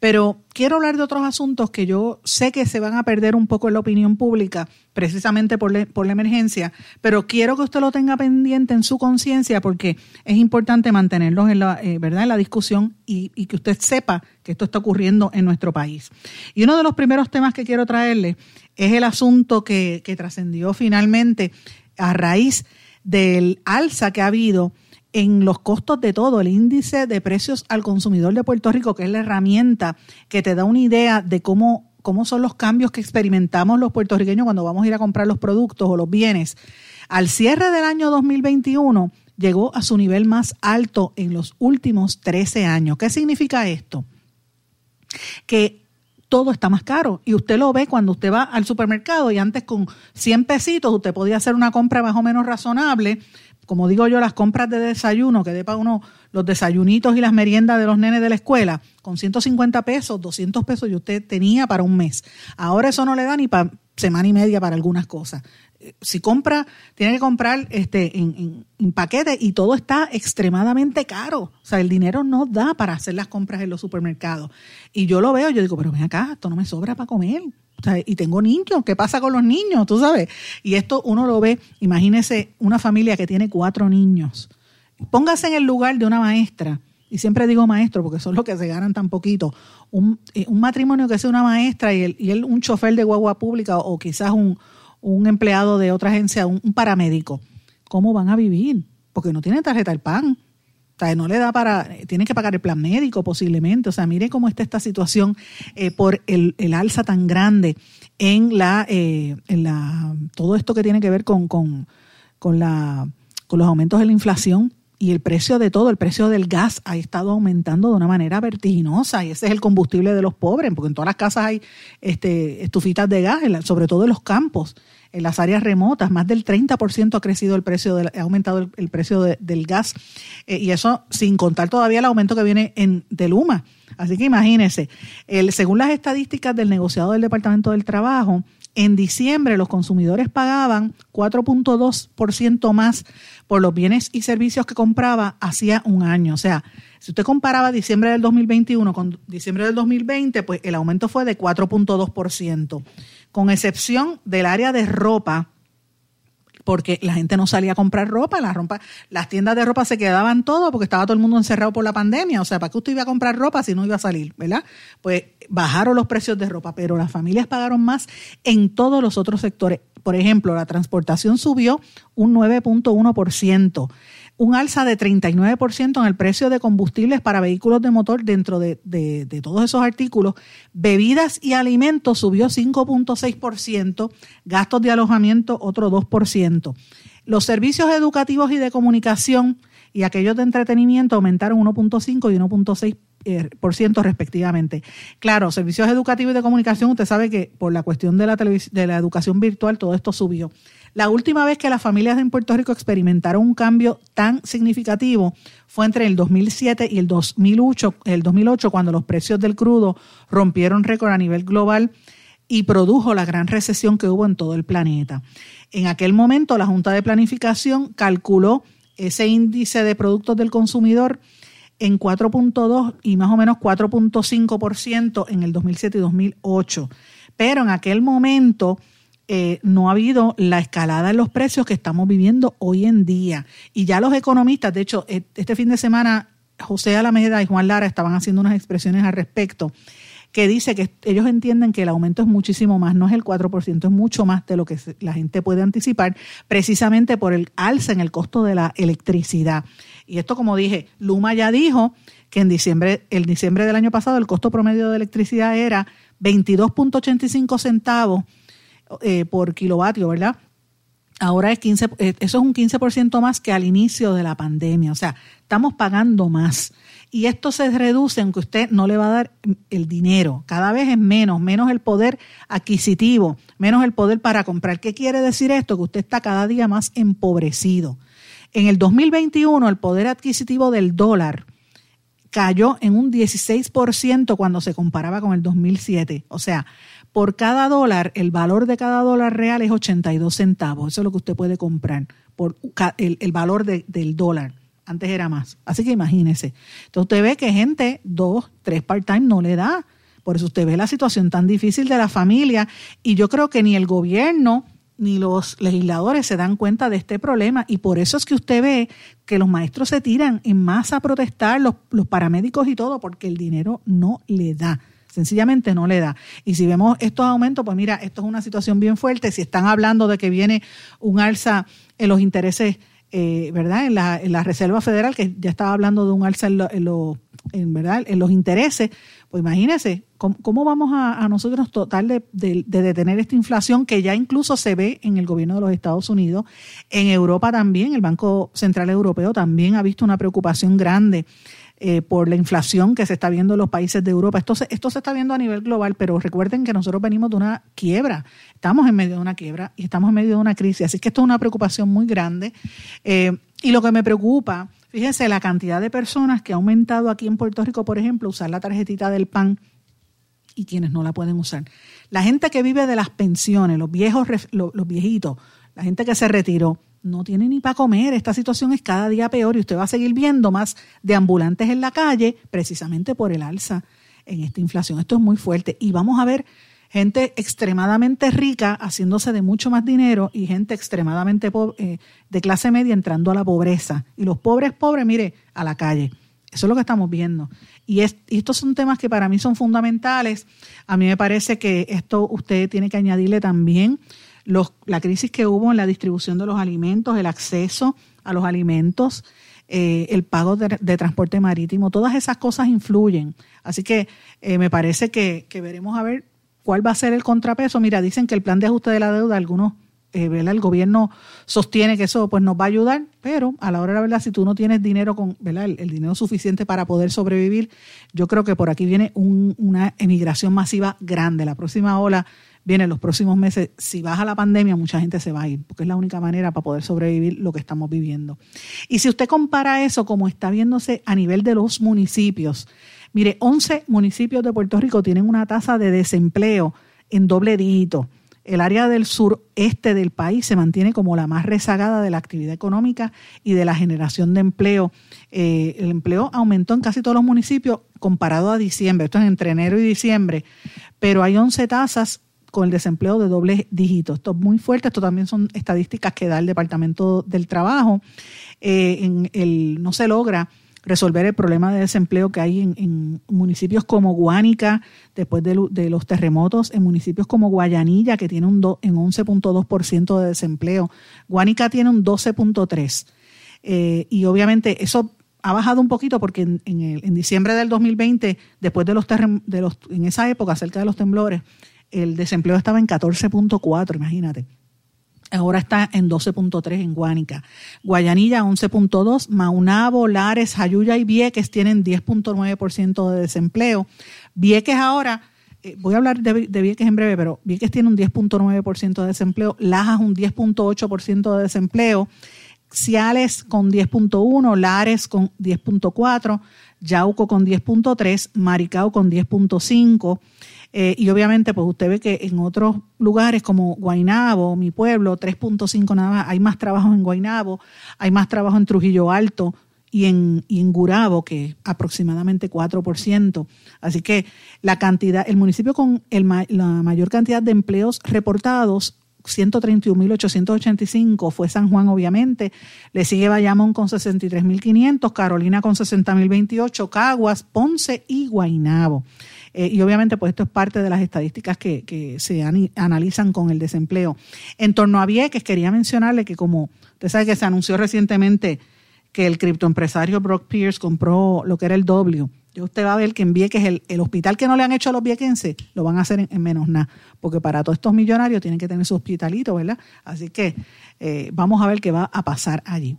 Pero quiero hablar de otros asuntos que yo sé que se van a perder un poco en la opinión pública, precisamente por, por la emergencia, pero quiero que usted lo tenga pendiente en su conciencia porque es importante mantenerlos en la, eh, ¿verdad? en la discusión y, y, que usted sepa que esto está ocurriendo en nuestro país. Y uno de los primeros temas que quiero traerle es el asunto que, que trascendió finalmente a raíz del alza que ha habido en los costos de todo, el índice de precios al consumidor de Puerto Rico, que es la herramienta que te da una idea de cómo, cómo son los cambios que experimentamos los puertorriqueños cuando vamos a ir a comprar los productos o los bienes. Al cierre del año 2021 llegó a su nivel más alto en los últimos 13 años. ¿Qué significa esto? Que todo está más caro. Y usted lo ve cuando usted va al supermercado y antes con 100 pesitos usted podía hacer una compra más o menos razonable como digo yo, las compras de desayuno, que dé para uno los desayunitos y las meriendas de los nenes de la escuela, con 150 pesos, 200 pesos y usted tenía para un mes. Ahora eso no le da ni para semana y media para algunas cosas. Eh, si compra, tiene que comprar este en, en, paquete y todo está extremadamente caro. O sea, el dinero no da para hacer las compras en los supermercados. Y yo lo veo, yo digo, pero ven acá, esto no me sobra para comer y tengo niños, ¿qué pasa con los niños? Tú sabes. Y esto uno lo ve, imagínese una familia que tiene cuatro niños. Póngase en el lugar de una maestra, y siempre digo maestro porque son los que se ganan tan poquito. Un, eh, matrimonio que sea una maestra y él, un chofer de guagua pública o quizás un, empleado de otra agencia, un, un paramédico. ¿Cómo van a vivir? Porque no tienen tarjeta del pan o sea, no le da para, tiene que pagar el plan médico posiblemente. O sea, mire cómo está esta situación eh, por el, alza tan grande en la, eh, en la, todo esto que tiene que ver con, con, con, la, con los aumentos de la inflación y el precio de todo, el precio del gas ha estado aumentando de una manera vertiginosa y ese es el combustible de los pobres, porque en todas las casas hay este, estufitas de gas, sobre todo en los campos en las áreas remotas, más del 30% ha crecido el precio, ha aumentado el, precio del gas, eh, y eso sin contar todavía el aumento que viene en, de Luma. Así que imagínense, el, según las estadísticas del negociado del Departamento del Trabajo, en diciembre los consumidores pagaban 4.2% más por los bienes y servicios que compraba hacía un año. O sea, si usted comparaba diciembre del 2021 con diciembre del 2020, pues el aumento fue de 4.2% con excepción del área de ropa, porque la gente no salía a comprar ropa, la las tiendas de ropa se quedaban todo porque estaba todo el mundo encerrado por la pandemia, o sea, ¿para qué usted iba a comprar ropa si no iba a salir, verdad? Pues bajaron los precios de ropa, pero las familias pagaron más en todos los otros sectores. Por ejemplo, la transportación subió un 9.1% un alza de 39% en el precio de combustibles para vehículos de motor dentro de, todos esos artículos. Bebidas y alimentos subió 5.6%, gastos de alojamiento otro 2%. Los servicios educativos y de comunicación y aquellos de entretenimiento aumentaron 1.5 y 1.6 por ciento respectivamente. Claro, servicios educativos y de comunicación, usted sabe que por la cuestión de la, de la educación virtual todo esto subió. La última vez que las familias en Puerto Rico experimentaron un cambio tan significativo fue entre el 2007 y el 2008, el 2008 cuando los precios del crudo rompieron récord a nivel global y produjo la gran recesión que hubo en todo el planeta. En aquel momento la Junta de Planificación calculó ese índice de productos del consumidor en 4.2 y más o menos 4.5% en el 2007 y 2008. Pero en aquel momento eh, no ha habido la escalada en los precios que estamos viviendo hoy en día. Y ya los economistas, de hecho, e, este fin de semana José Alameda y Juan Lara estaban haciendo unas expresiones al respecto que dice que ellos entienden que el aumento es muchísimo más, no es el 4%, es mucho más de lo que la gente puede anticipar, precisamente por el alza en el costo de la electricidad. Y esto, como dije, Luma ya dijo que en diciembre, el diciembre del año pasado el costo promedio de electricidad era 22.85 centavos eh, por kilovatio, ¿verdad? Ahora es 15, eh, eso es un 15% más que al inicio de la pandemia. O sea, estamos pagando más. Y esto se reduce aunque usted no le va a dar el dinero. Cada vez es menos, menos el poder adquisitivo, menos el poder para comprar. ¿Qué quiere decir esto? Que usted está cada día más empobrecido. En el 2021 el poder adquisitivo del dólar cayó en un 16% cuando se comparaba con el 2007. O sea, por cada dólar, el valor de cada dólar real es 82 centavos. Eso es lo que usted puede comprar por el, valor del dólar. Antes era más. Así que imagínese. Entonces usted ve que gente, dos, tres part-time no le da. Por eso usted ve la situación tan difícil de la familia. Y yo creo que ni el gobierno ni los legisladores se dan cuenta de este problema. Y por eso es que usted ve que los maestros se tiran en masa a protestar, los, los paramédicos y todo, porque el dinero no le da sencillamente no le da. Y si vemos estos aumentos, pues mira, esto es una situación bien fuerte. Si están hablando de que viene un alza en los intereses eh, ¿verdad? En la, en la, Reserva Federal, que ya estaba hablando de un alza en, en, ¿verdad? en los intereses, pues imagínense, ¿cómo, vamos a, nosotros tratar de, de, detener esta inflación que ya incluso se ve en el gobierno de los Estados Unidos? En Europa también, el Banco Central Europeo también ha visto una preocupación grande eh, por la inflación que se está viendo en los países de Europa. Esto se, esto se está viendo a nivel global, pero recuerden que nosotros venimos de una quiebra, estamos en medio de una quiebra y estamos en medio de una crisis, así que esto es una preocupación muy grande. Eh, y lo que me preocupa, fíjense, la cantidad de personas que ha aumentado aquí en Puerto Rico, por ejemplo, usar la tarjetita del PAN y quienes no la pueden usar. La gente que vive de las pensiones, los viejos, los viejitos, la gente que se retiró, no tiene ni para comer. Esta situación es cada día peor y usted va a seguir viendo más de ambulantes en la calle precisamente por el alza en esta inflación. Esto es muy fuerte y vamos a ver gente extremadamente rica haciéndose de mucho más dinero y gente extremadamente eh, de clase media entrando a la pobreza. Y los pobres, pobres, mire, a la calle. Eso es lo que estamos viendo. Y, es, y, estos son temas que para mí son fundamentales. A mí me parece que esto usted tiene que añadirle también la crisis que hubo en la distribución de los alimentos, el acceso a los alimentos, eh, el pago de, transporte marítimo, todas esas cosas influyen. Así que eh, me parece que, veremos a ver cuál va a ser el contrapeso. Mira, dicen que el plan de ajuste de la deuda, algunos, eh, el gobierno sostiene que eso pues nos va a ayudar, pero a la hora de la verdad, si tú no tienes dinero con, ¿verdad? El, dinero suficiente para poder sobrevivir, yo creo que por aquí viene una emigración masiva grande. La próxima ola viene en los próximos meses, si baja la pandemia, mucha gente se va a ir, porque es la única manera para poder sobrevivir lo que estamos viviendo. Y si usted compara eso como está viéndose a nivel de los municipios, mire, 11 municipios de Puerto Rico tienen una tasa de desempleo en doble dígito. El área del sureste del país se mantiene como la más rezagada de la actividad económica y de la generación de empleo. Eh, el empleo aumentó en casi todos los municipios comparado a diciembre. Esto es entre enero y diciembre. Pero hay 11 tasas con el desempleo de doble dígito. Esto es muy fuerte, esto también son estadísticas que da el Departamento del Trabajo. Eh, en el, no se logra resolver el problema de desempleo que hay en, municipios como Guánica, después de, los terremotos, en municipios como Guayanilla, que tiene un en 11.2% de desempleo. Guánica tiene un 12.3%. Eh, y obviamente eso ha bajado un poquito porque en, en, diciembre del 2020, después de los, de los, en esa época, cerca de los temblores, el desempleo estaba en 14.4, imagínate. ahora está en 12.3 en Guánica. Guayanilla 11.2, Maunabo, Lares, Jayuya y Vieques tienen 10.9% de desempleo. Vieques ahora, eh, voy a hablar de, Vieques en breve, pero Vieques tiene un 10.9% de desempleo, Lajas un 10.8% de desempleo, Ciales con 10.1, Lares con 10.4, Yauco con 10.3, Maricao con 10.5. Eh, y obviamente, pues usted ve que en otros lugares como Guainabo, mi pueblo, 3.5 nada más, hay más trabajo en Guainabo, hay más trabajo en Trujillo Alto y en, y en Gurabo, que aproximadamente 4%. Así que la cantidad, el municipio con el, la mayor cantidad de empleos reportados 131.885 fue San Juan, obviamente. Le sigue Bayamón con 63.500, Carolina con 60.028, Caguas, Ponce y Guainabo. Eh, y obviamente, pues esto es parte de las estadísticas que, se analizan con el desempleo. En torno a Vieques, quería mencionarle que como usted sabe que se anunció recientemente que el criptoempresario Brock Pierce compró lo que era el W. usted va a ver que en Vieques, el, el hospital que no le han hecho a los viequenses, lo van a hacer en, menos nada. Porque para todos estos millonarios tienen que tener su hospitalito, ¿verdad? Así que eh, vamos a ver qué va a pasar allí.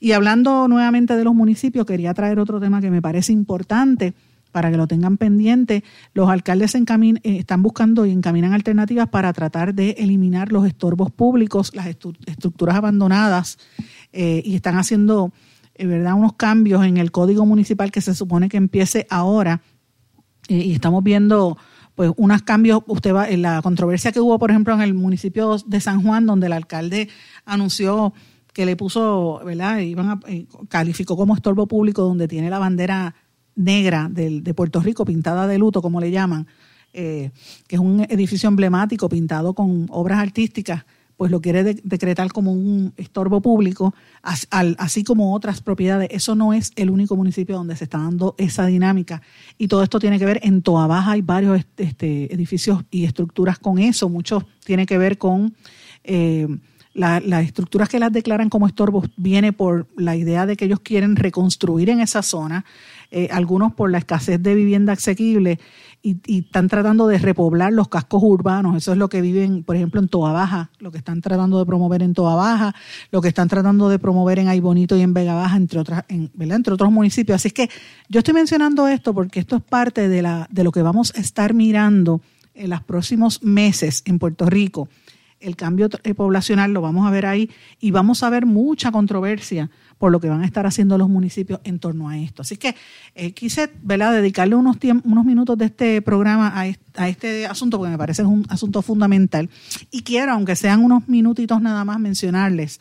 Y hablando nuevamente de los municipios, quería traer otro tema que me parece importante para que lo tengan pendiente. Los alcaldes eh, están buscando y encaminan alternativas para tratar de eliminar los estorbos públicos, las estructuras abandonadas eh, y están haciendo eh, verdad unos cambios en el código municipal que se supone que empiece ahora. Y estamos viendo pues unos cambios. Usted va en la controversia que hubo por ejemplo en el municipio de San Juan donde el alcalde anunció que le puso verdad iban a, calificó como estorbo público donde tiene la bandera negra de Puerto Rico, pintada de luto, como le llaman, eh, que es un edificio emblemático pintado con obras artísticas, pues lo quiere decretar como un estorbo público, así como otras propiedades. Eso no es el único municipio donde se está dando esa dinámica. Y todo esto tiene que ver, en Toa Baja hay varios este, edificios y estructuras con eso. Muchos tiene que ver con... Eh, las estructuras que las declaran como estorbos viene por la idea de que ellos quieren reconstruir en esa zona eh, algunos por la escasez de vivienda asequible y, están tratando de repoblar los cascos urbanos. Eso es lo que viven, por ejemplo, en Toa Baja, lo que están tratando de promover en Toa Baja, lo que están tratando de promover en Aybonito y en Vega Baja, entre, otras, en, entre otros municipios. Así es que yo estoy mencionando esto porque esto es parte de, la, de lo que vamos a estar mirando en los próximos meses en Puerto Rico. El cambio eh, poblacional lo vamos a ver ahí y vamos a ver mucha controversia por lo que van a estar haciendo los municipios en torno a esto. Así que eh, quise dedicarle unos, unos minutos de este programa a este, asunto porque me parece un asunto fundamental. Y quiero, aunque sean unos minutitos nada más, mencionarles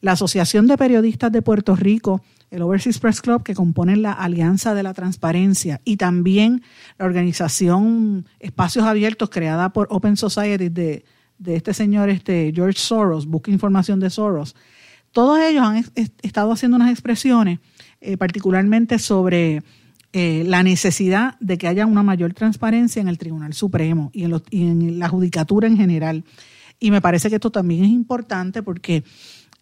la Asociación de Periodistas de Puerto Rico, el Overseas Press Club, que compone la Alianza de la Transparencia, y también la organización Espacios Abiertos, creada por Open Society de, de este señor este, George Soros, busca información de Soros todos ellos han estado haciendo unas expresiones, eh, particularmente sobre eh, la necesidad de que haya una mayor transparencia en el Tribunal Supremo y en, la judicatura en general. Y me parece que esto también es importante porque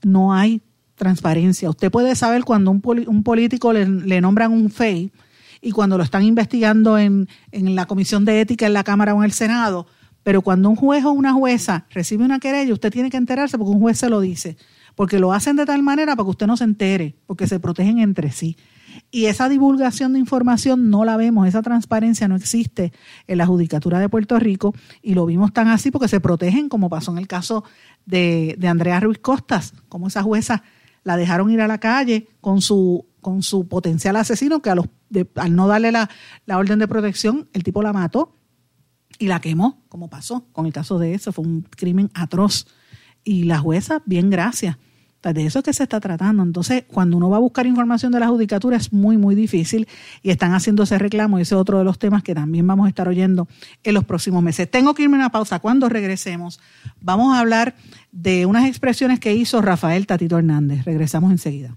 no hay transparencia. Usted puede saber cuando un, político le, nombran un FEI y cuando lo están investigando en, en, la Comisión de Ética en la Cámara o en el Senado, pero cuando un juez o una jueza recibe una querella, usted tiene que enterarse porque un juez se lo dice porque lo hacen de tal manera para que usted no se entere, porque se protegen entre sí. Y esa divulgación de información no la vemos, esa transparencia no existe en la Judicatura de Puerto Rico y lo vimos tan así porque se protegen, como pasó en el caso de, Andrea Ruiz Costas, como esa jueza la dejaron ir a la calle con su, con su potencial asesino, que al no darle la, la orden de protección, el tipo la mató y la quemó, como pasó con el caso de eso, fue un crimen atroz y la jueza, bien gracias. De eso es que se está tratando. Entonces, cuando uno va a buscar información de la judicatura es muy, muy difícil y están haciendo ese reclamo y ese es otro de los temas que también vamos a estar oyendo en los próximos meses. Tengo que irme a una pausa. Cuando regresemos, vamos a hablar de unas expresiones que hizo Rafael Tatito Hernández. Regresamos enseguida.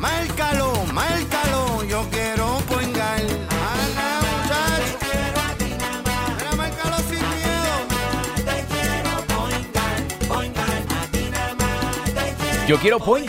Márcalo, márcalo, yo quiero poingar. Ana, muchacho. Mira, márcalo sin miedo. Te quiero poingar, poingar. Yo quiero point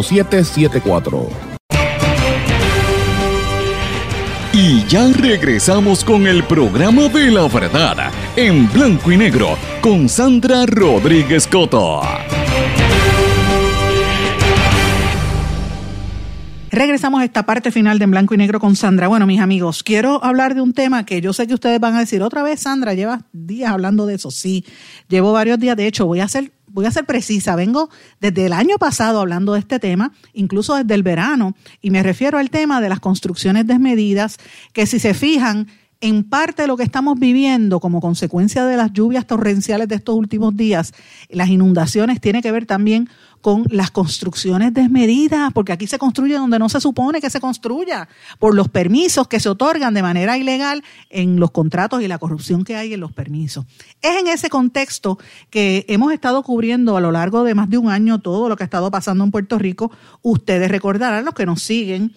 5774 Y ya regresamos con el programa de la verdad en blanco y negro con Sandra Rodríguez Coto. Regresamos a esta parte final de En Blanco y Negro con Sandra. Bueno, mis amigos, quiero hablar de un tema que yo sé que ustedes van a decir, otra vez Sandra, llevas días hablando de eso. Sí, llevo varios días. De hecho, voy a hacer voy a ser precisa, vengo desde el año pasado hablando de este tema, incluso desde el verano, y me refiero al tema de las construcciones desmedidas, que si se fijan, en parte lo que estamos viviendo como consecuencia de las lluvias torrenciales de estos últimos días, las inundaciones, tiene que ver también con las construcciones desmedidas, porque aquí se construye donde no se supone que se construya, por los permisos que se otorgan de manera ilegal en los contratos y la corrupción que hay en los permisos. Es en ese contexto que hemos estado cubriendo a lo largo de más de un año todo lo que ha estado pasando en Puerto Rico. Ustedes recordarán, los que nos siguen,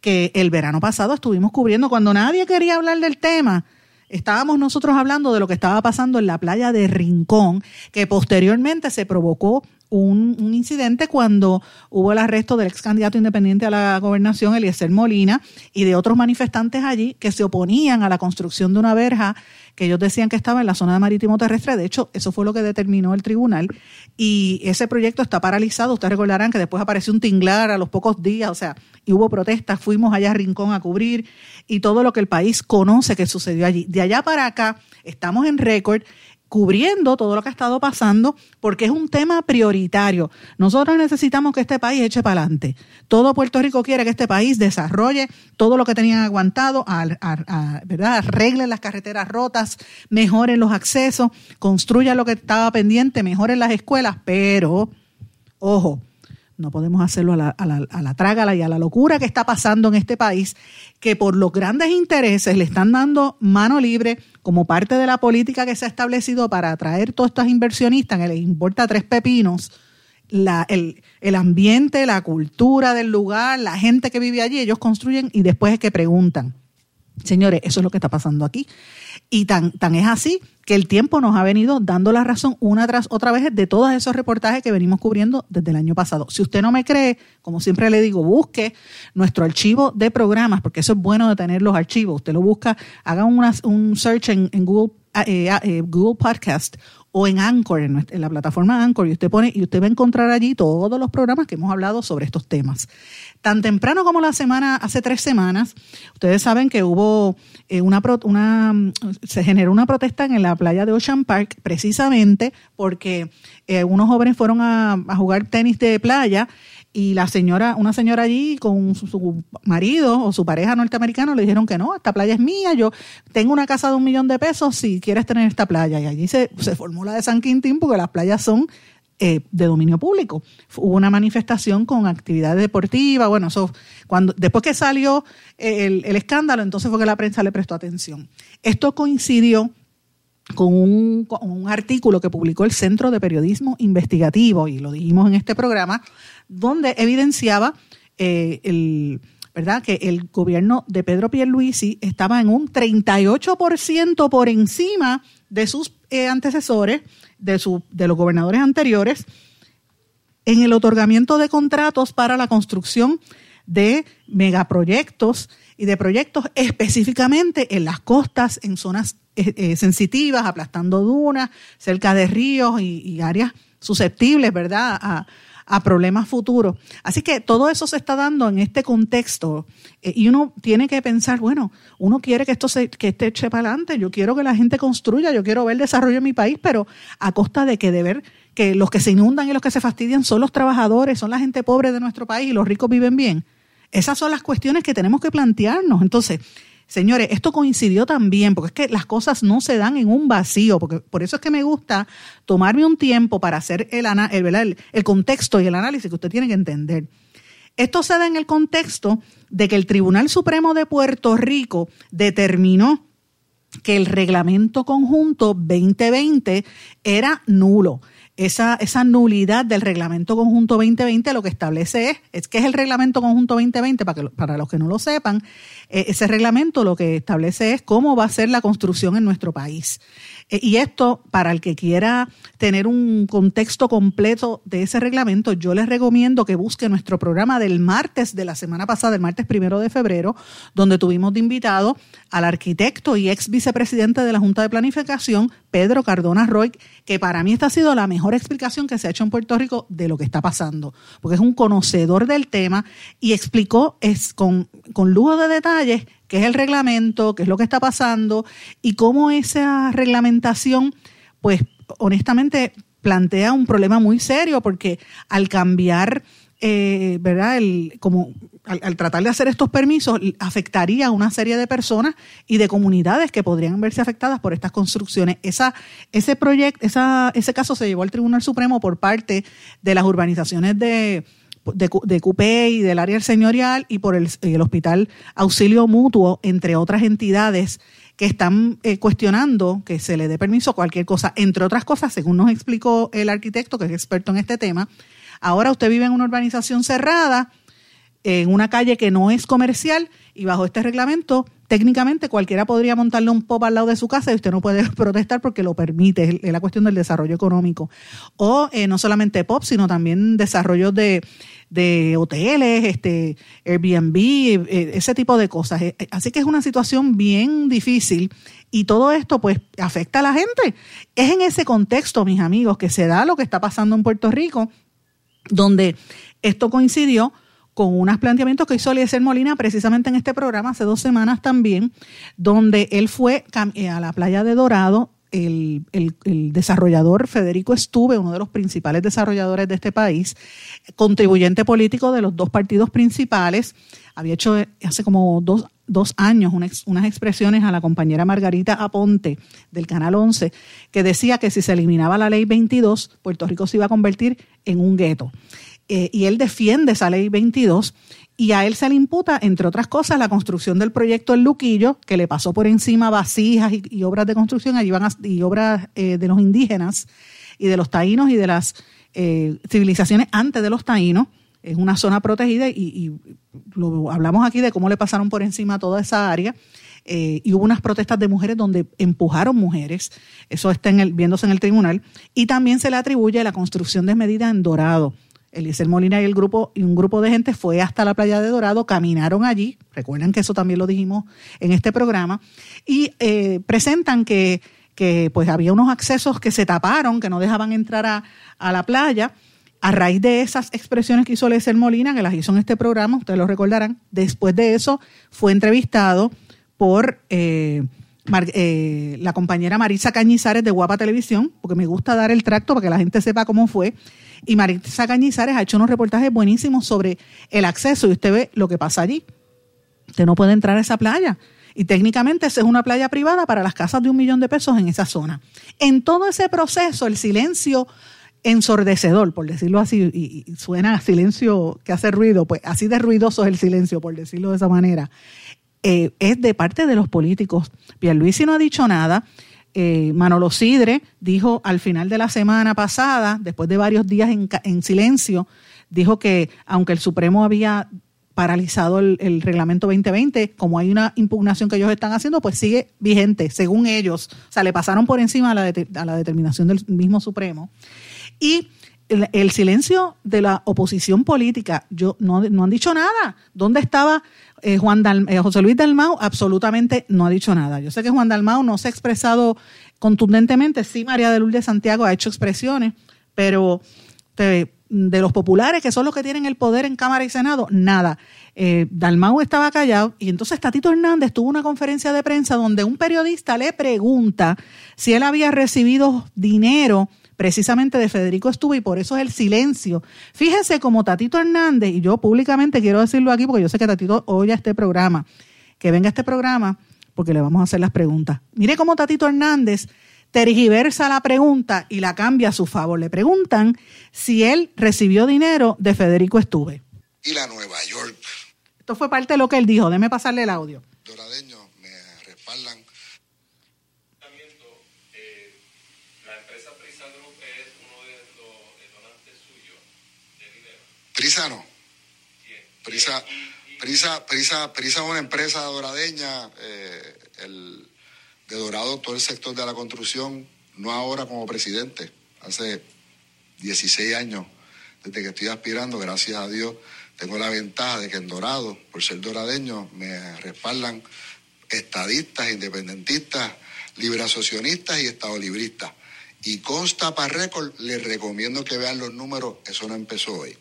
que el verano pasado estuvimos cubriendo cuando nadie quería hablar del tema estábamos nosotros hablando de lo que estaba pasando en la playa de Rincón, que posteriormente se provocó un, incidente cuando hubo el arresto del ex candidato independiente a la gobernación, Eliezer Molina, y de otros manifestantes allí que se oponían a la construcción de una verja que ellos decían que estaba en la zona de marítimo terrestre. De hecho, eso fue lo que determinó el tribunal. Y ese proyecto está paralizado. Ustedes recordarán que después apareció un tinglar a los pocos días, o sea, y hubo protestas. Fuimos allá a Rincón a cubrir y todo lo que el país conoce que sucedió allí. De allá para acá, estamos en récord cubriendo todo lo que ha estado pasando porque es un tema prioritario. Nosotros necesitamos que este país eche para adelante. Todo Puerto Rico quiere que este país desarrolle todo lo que tenían aguantado, ¿verdad? arregle las carreteras rotas, mejoren los accesos, construya lo que estaba pendiente, mejoren las escuelas, pero, ojo, no podemos hacerlo a la, a, la, a la trágala y a la locura que está pasando en este país, que por los grandes intereses le están dando mano libre como parte de la política que se ha establecido para atraer todos estos inversionistas, que les importa tres pepinos, el, el ambiente, la cultura del lugar, la gente que vive allí, ellos construyen y después es que preguntan. Señores, eso es lo que está pasando aquí. Y tan, tan es así que el tiempo nos ha venido dando la razón una tras otra vez de todos esos reportajes que venimos cubriendo desde el año pasado. Si usted no me cree, como siempre le digo, busque nuestro archivo de programas, porque eso es bueno de tener los archivos. Usted lo busca, haga un search en, Google, eh, eh, Google Podcast o en Anchor, en, la plataforma Anchor, y usted pone, y usted va a encontrar allí todos los programas que hemos hablado sobre estos temas. Tan temprano como la semana, hace tres semanas, ustedes saben que hubo eh, una, una, se generó una protesta en la playa de Ocean Park, precisamente porque eh, unos jóvenes fueron a, a jugar tenis de playa y la señora, una señora allí con su, marido o su pareja norteamericano le dijeron que no, esta playa es mía, yo tengo una casa de un millón de pesos si quieres tener esta playa. Y allí se, se formó la de San Quintín porque las playas son eh, de dominio público. Hubo una manifestación con actividades deportivas, bueno, eso, cuando, después que salió el, el escándalo, entonces fue que la prensa le prestó atención. Esto coincidió con un, con un, artículo que publicó el Centro de Periodismo Investigativo, y lo dijimos en este programa, donde evidenciaba eh, el, ¿verdad? Que el gobierno de Pedro Pierluisi estaba en un 38% por encima de sus eh, antecesores, de, su, de los gobernadores anteriores, en el otorgamiento de contratos para la construcción de megaproyectos y de proyectos específicamente en las costas, en zonas eh, sensitivas, aplastando dunas, cerca de ríos y, y áreas susceptibles, ¿verdad?, a, a problemas futuros. Así que todo eso se está dando en este contexto eh, y uno tiene que pensar, bueno, uno quiere que esto se, que esté eche para adelante, yo quiero que la gente construya, yo quiero ver desarrollo en mi país, pero a costa de que de ver que los que se inundan y los que se fastidian son los trabajadores, son la gente pobre de nuestro país y los ricos viven bien. Esas son las cuestiones que tenemos que plantearnos. Entonces, Señores, esto coincidió también, porque es que las cosas no se dan en un vacío, porque por eso es que me gusta tomarme un tiempo para hacer el, el, el contexto y el análisis que usted tiene que entender. Esto se da en el contexto de que el Tribunal Supremo de Puerto Rico determinó que el reglamento conjunto 2020 era nulo esa, esa nulidad del reglamento conjunto 2020 lo que establece es, es que es el reglamento conjunto 2020, para, que, para los que no lo sepan, eh, ese reglamento lo que establece es cómo va a ser la construcción en nuestro país. Eh, y esto, para el que quiera tener un contexto completo de ese reglamento, yo les recomiendo que busque nuestro programa del martes de la semana pasada, el martes primero de febrero, donde tuvimos de invitado al arquitecto y ex vicepresidente de la Junta de Planificación, Pedro Cardona Roy, que para mí esta ha sido la mejor explicación que se ha hecho en Puerto Rico de lo que está pasando, porque es un conocedor del tema y explicó es con, con lujo de detalles qué es el reglamento, qué es lo que está pasando y cómo esa reglamentación, pues honestamente plantea un problema muy serio porque al cambiar, eh, ¿verdad? El, como al, tratar de hacer estos permisos afectaría a una serie de personas y de comunidades que podrían verse afectadas por estas construcciones. Esa, ese proyecto, esa, ese caso se llevó al Tribunal Supremo por parte de las urbanizaciones de de, de y del área señorial y por el, Hospital Auxilio Mutuo, entre otras entidades que están eh, cuestionando que se le dé permiso a cualquier cosa. Entre otras cosas, según nos explicó el arquitecto, que es experto en este tema, ahora usted vive en una urbanización cerrada, en una calle que no es comercial, y bajo este reglamento, técnicamente cualquiera podría montarle un pop al lado de su casa y usted no puede protestar porque lo permite, es la cuestión del desarrollo económico. O eh, no solamente pop, sino también desarrollo de de hoteles, este, Airbnb, eh, ese tipo de cosas. Eh, así que es una situación bien difícil y todo esto pues afecta a la gente. Es en ese contexto, mis amigos, que se da lo que está pasando en Puerto Rico, donde esto coincidió con unos planteamientos que hizo Eliezer Molina precisamente en este programa hace dos semanas también, donde él fue eh, a la playa de Dorado el, desarrollador Federico Estuve, uno de los principales desarrolladores de este país, contribuyente político de los dos partidos principales, había hecho hace como dos, años unas, expresiones a la compañera Margarita Aponte del Canal 11, que decía que si se eliminaba la ley 22, Puerto Rico se iba a convertir en un gueto. Eh, y él defiende esa ley 22 y a él se le imputa, entre otras cosas, la construcción del proyecto El Luquillo, que le pasó por encima vasijas y, obras de construcción, allí van y obras eh, de los indígenas y de los taínos y de las eh, civilizaciones antes de los taínos. Es una zona protegida y, lo, hablamos aquí de cómo le pasaron por encima toda esa área. Eh, y hubo unas protestas de mujeres donde empujaron mujeres, eso está en el, viéndose en el tribunal, y también se le atribuye la construcción desmedida en Dorado Eliezer Molina y el grupo y un grupo de gente fue hasta la playa de Dorado, caminaron allí, recuerden que eso también lo dijimos en este programa, y eh, presentan que, que, pues había unos accesos que se taparon, que no dejaban entrar a, a la playa. A raíz de esas expresiones que hizo Eliezer Molina, que las hizo en este programa, ustedes lo recordarán, después de eso fue entrevistado por eh, eh, la compañera Marisa Cañizares de Guapa Televisión, porque me gusta dar el tracto para que la gente sepa cómo fue. Y Marisa Cañizares ha hecho unos reportajes buenísimos sobre el acceso y usted ve lo que pasa allí. Usted no puede entrar a esa playa. Y técnicamente esa es una playa privada para las casas de un millón de pesos en esa zona. En todo ese proceso, el silencio ensordecedor, por decirlo así, y, suena a silencio que hace ruido, pues así de ruidoso es el silencio, por decirlo de esa manera, eh, es de parte de los políticos. Pierluisi no ha dicho nada, eh, Manolo Sidre dijo al final de la semana pasada, después de varios días en, silencio, dijo que aunque el Supremo había paralizado el, reglamento 2020. Como hay una impugnación que ellos están haciendo, pues sigue vigente, según ellos. O sea, le pasaron por encima a la, de, a la determinación del mismo Supremo. Y el, el, silencio de la oposición política, yo no, no han dicho nada. ¿Dónde estaba eh, Juan eh, José Luis Dalmau? Absolutamente no ha dicho nada. Yo sé que Juan Dalmau no se ha expresado contundentemente, sí María de Lourdes Santiago ha hecho expresiones, pero de los populares, que son los que tienen el poder en Cámara y Senado, nada. Eh, Dalmau estaba callado y entonces Tatito Hernández tuvo una conferencia de prensa donde un periodista le pregunta si él había recibido dinero precisamente de Federico Estuvo y por eso es el silencio. Fíjese como Tatito Hernández, y yo públicamente quiero decirlo aquí porque yo sé que Tatito oye este programa, que venga este programa porque le vamos a hacer las preguntas. Mire cómo Tatito Hernández tergiversa la pregunta y la cambia a su favor. Le preguntan si él recibió dinero de Federico Estuve. Y la Nueva York. Esto fue parte de lo que él dijo. Déme pasarle el audio me respaldan. Eh, la empresa Prisa Group es uno de los donantes suyos de Rivera. Prisa no. Prisa, Prisa, Prisa, Prisa es una empresa doradeña. Eh, el, de Dorado todo el sector de la construcción, no ahora como presidente, hace 16 años, desde que estoy aspirando, gracias a Dios, tengo la ventaja de que en Dorado, por ser doradeño, me respaldan estadistas, independentistas, liberacionistas y estadolibristas. Y consta para récord, les recomiendo que vean los números, eso no empezó hoy.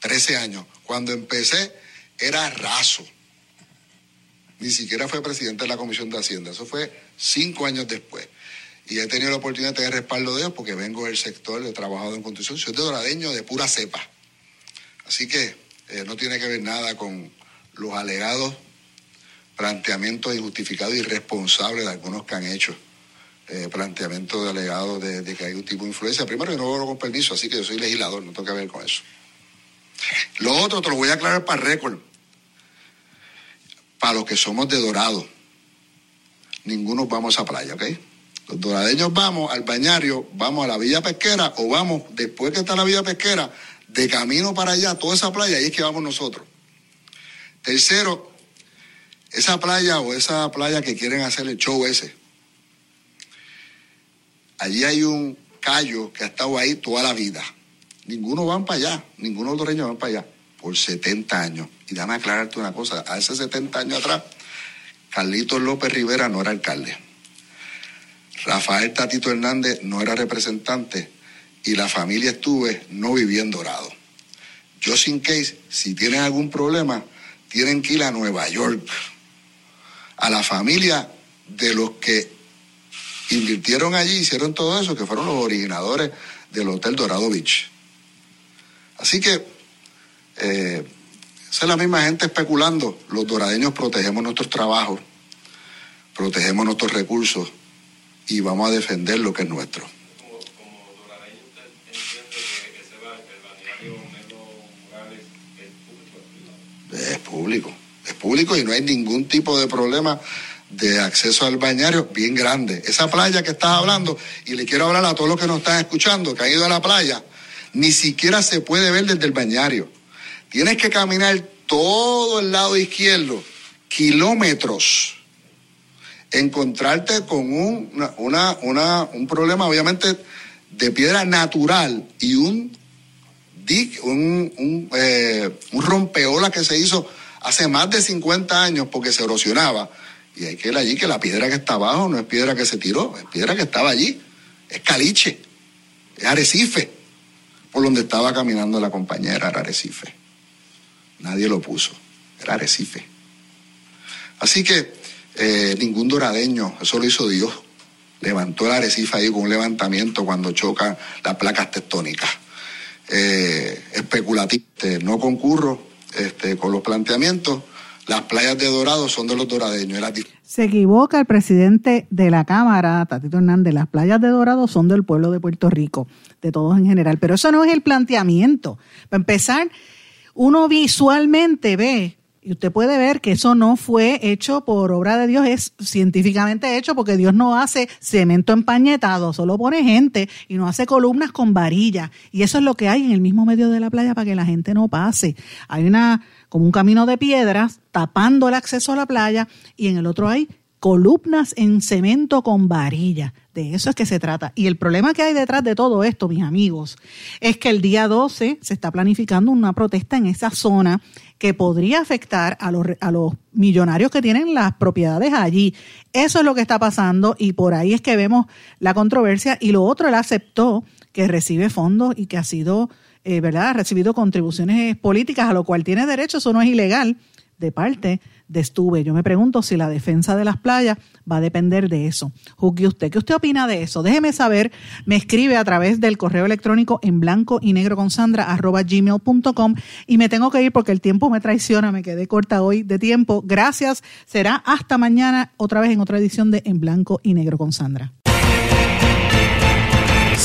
13 años. Cuando empecé era raso. Ni siquiera fue presidente de la Comisión de Hacienda. Eso fue cinco años después. Y he tenido la oportunidad de tener respaldo de ellos porque vengo del sector, he trabajado en construcción, soy de doradeño de pura cepa. Así que eh, no tiene que ver nada con los alegados planteamientos injustificados y irresponsables de algunos que han hecho. Eh, planteamientos de alegados de, de, que hay un tipo de influencia. Primero, yo no lo con permiso, así que yo soy legislador, no tengo que ver con eso. Lo otro te lo voy a aclarar para récord. Para los que somos de Dorado ninguno vamos a playa, ¿ok? Los doradeños vamos al bañario, vamos a la villa pesquera o vamos, después que está la villa pesquera, de camino para allá, toda esa playa, ahí es que vamos nosotros. Tercero, esa playa o esa playa que quieren hacer el show ese, allí hay un callo que ha estado ahí toda la vida. Ninguno van para allá, ninguno de los van para allá, por 70 años. Y déjame aclararte una cosa, hace 70 años atrás, Carlitos López Rivera no era alcalde. Rafael Tatito Hernández no era representante y la familia Estuve no vivía en Dorado. Yo sin case, si tienen algún problema, tienen que ir a Nueva York, a la familia de los que invirtieron allí, hicieron todo eso, que fueron los originadores del Hotel Dorado Beach. Así que eh, esa es la misma gente especulando. Los doradeños protegemos nuestros trabajos, protegemos nuestros recursos y vamos a defender lo que es nuestro. Es público, es público y no hay ningún tipo de problema de acceso al bañario bien grande. Esa playa que estás hablando, y le quiero hablar a todos los que nos están escuchando, que han ido a la playa, ni siquiera se puede ver desde el bañario. Tienes que caminar todo el lado izquierdo, kilómetros, encontrarte con un, una, una- un problema obviamente de piedra natural y un, un, un, eh, un rompeola que se hizo hace más de 50 años porque se erosionaba. Y hay que ir allí que la piedra que está abajo no es piedra que se tiró, es piedra que estaba allí. Es caliche, es arrecife. Por donde estaba caminando la compañera era arrecife. Nadie lo puso, era arrecife. Así que eh, ningún doradeño, eso lo hizo Dios. Levantó el arrecife ahí con un levantamiento cuando chocan las placas tectónicas. Eh, especulativo. Este, no concurro este, con los planteamientos. Las playas de Dorado son de los doradeños. Se equivoca el presidente de la Cámara, Tatito Hernández. Las playas de Dorado son del pueblo de Puerto Rico, de todos en general. Pero eso no es el planteamiento. Para empezar, uno visualmente ve, y usted puede ver que eso no fue hecho por obra de Dios, es científicamente hecho porque Dios no hace cemento empañetado, solo pone gente y no hace columnas con varillas. Y eso es lo que hay en el mismo medio de la playa para que la gente no pase. Hay una como un camino de piedras tapando el acceso a la playa y en el otro hay columnas en cemento con varilla. De eso es que se trata. Y el problema que hay detrás de todo esto, mis amigos, es que el día 12 se está planificando una protesta en esa zona que podría afectar a los, a los millonarios que tienen las propiedades allí. Eso es lo que está pasando y por ahí es que vemos la controversia. Y lo otro, él aceptó que recibe fondos y que ha sido, eh, ¿verdad?, ha recibido contribuciones políticas, a lo cual tiene derecho, eso no es ilegal, de parte de Estuve. Yo me pregunto si la defensa de las playas va a depender de eso. Juzgue usted. ¿Qué usted opina de eso? Déjeme saber. Me escribe a través del correo electrónico en blanco y negro con Sandra arroba gmail.com y me tengo que ir porque el tiempo me traiciona. Me quedé corta hoy de tiempo. Gracias. Será hasta mañana otra vez en otra edición de En blanco y negro con Sandra.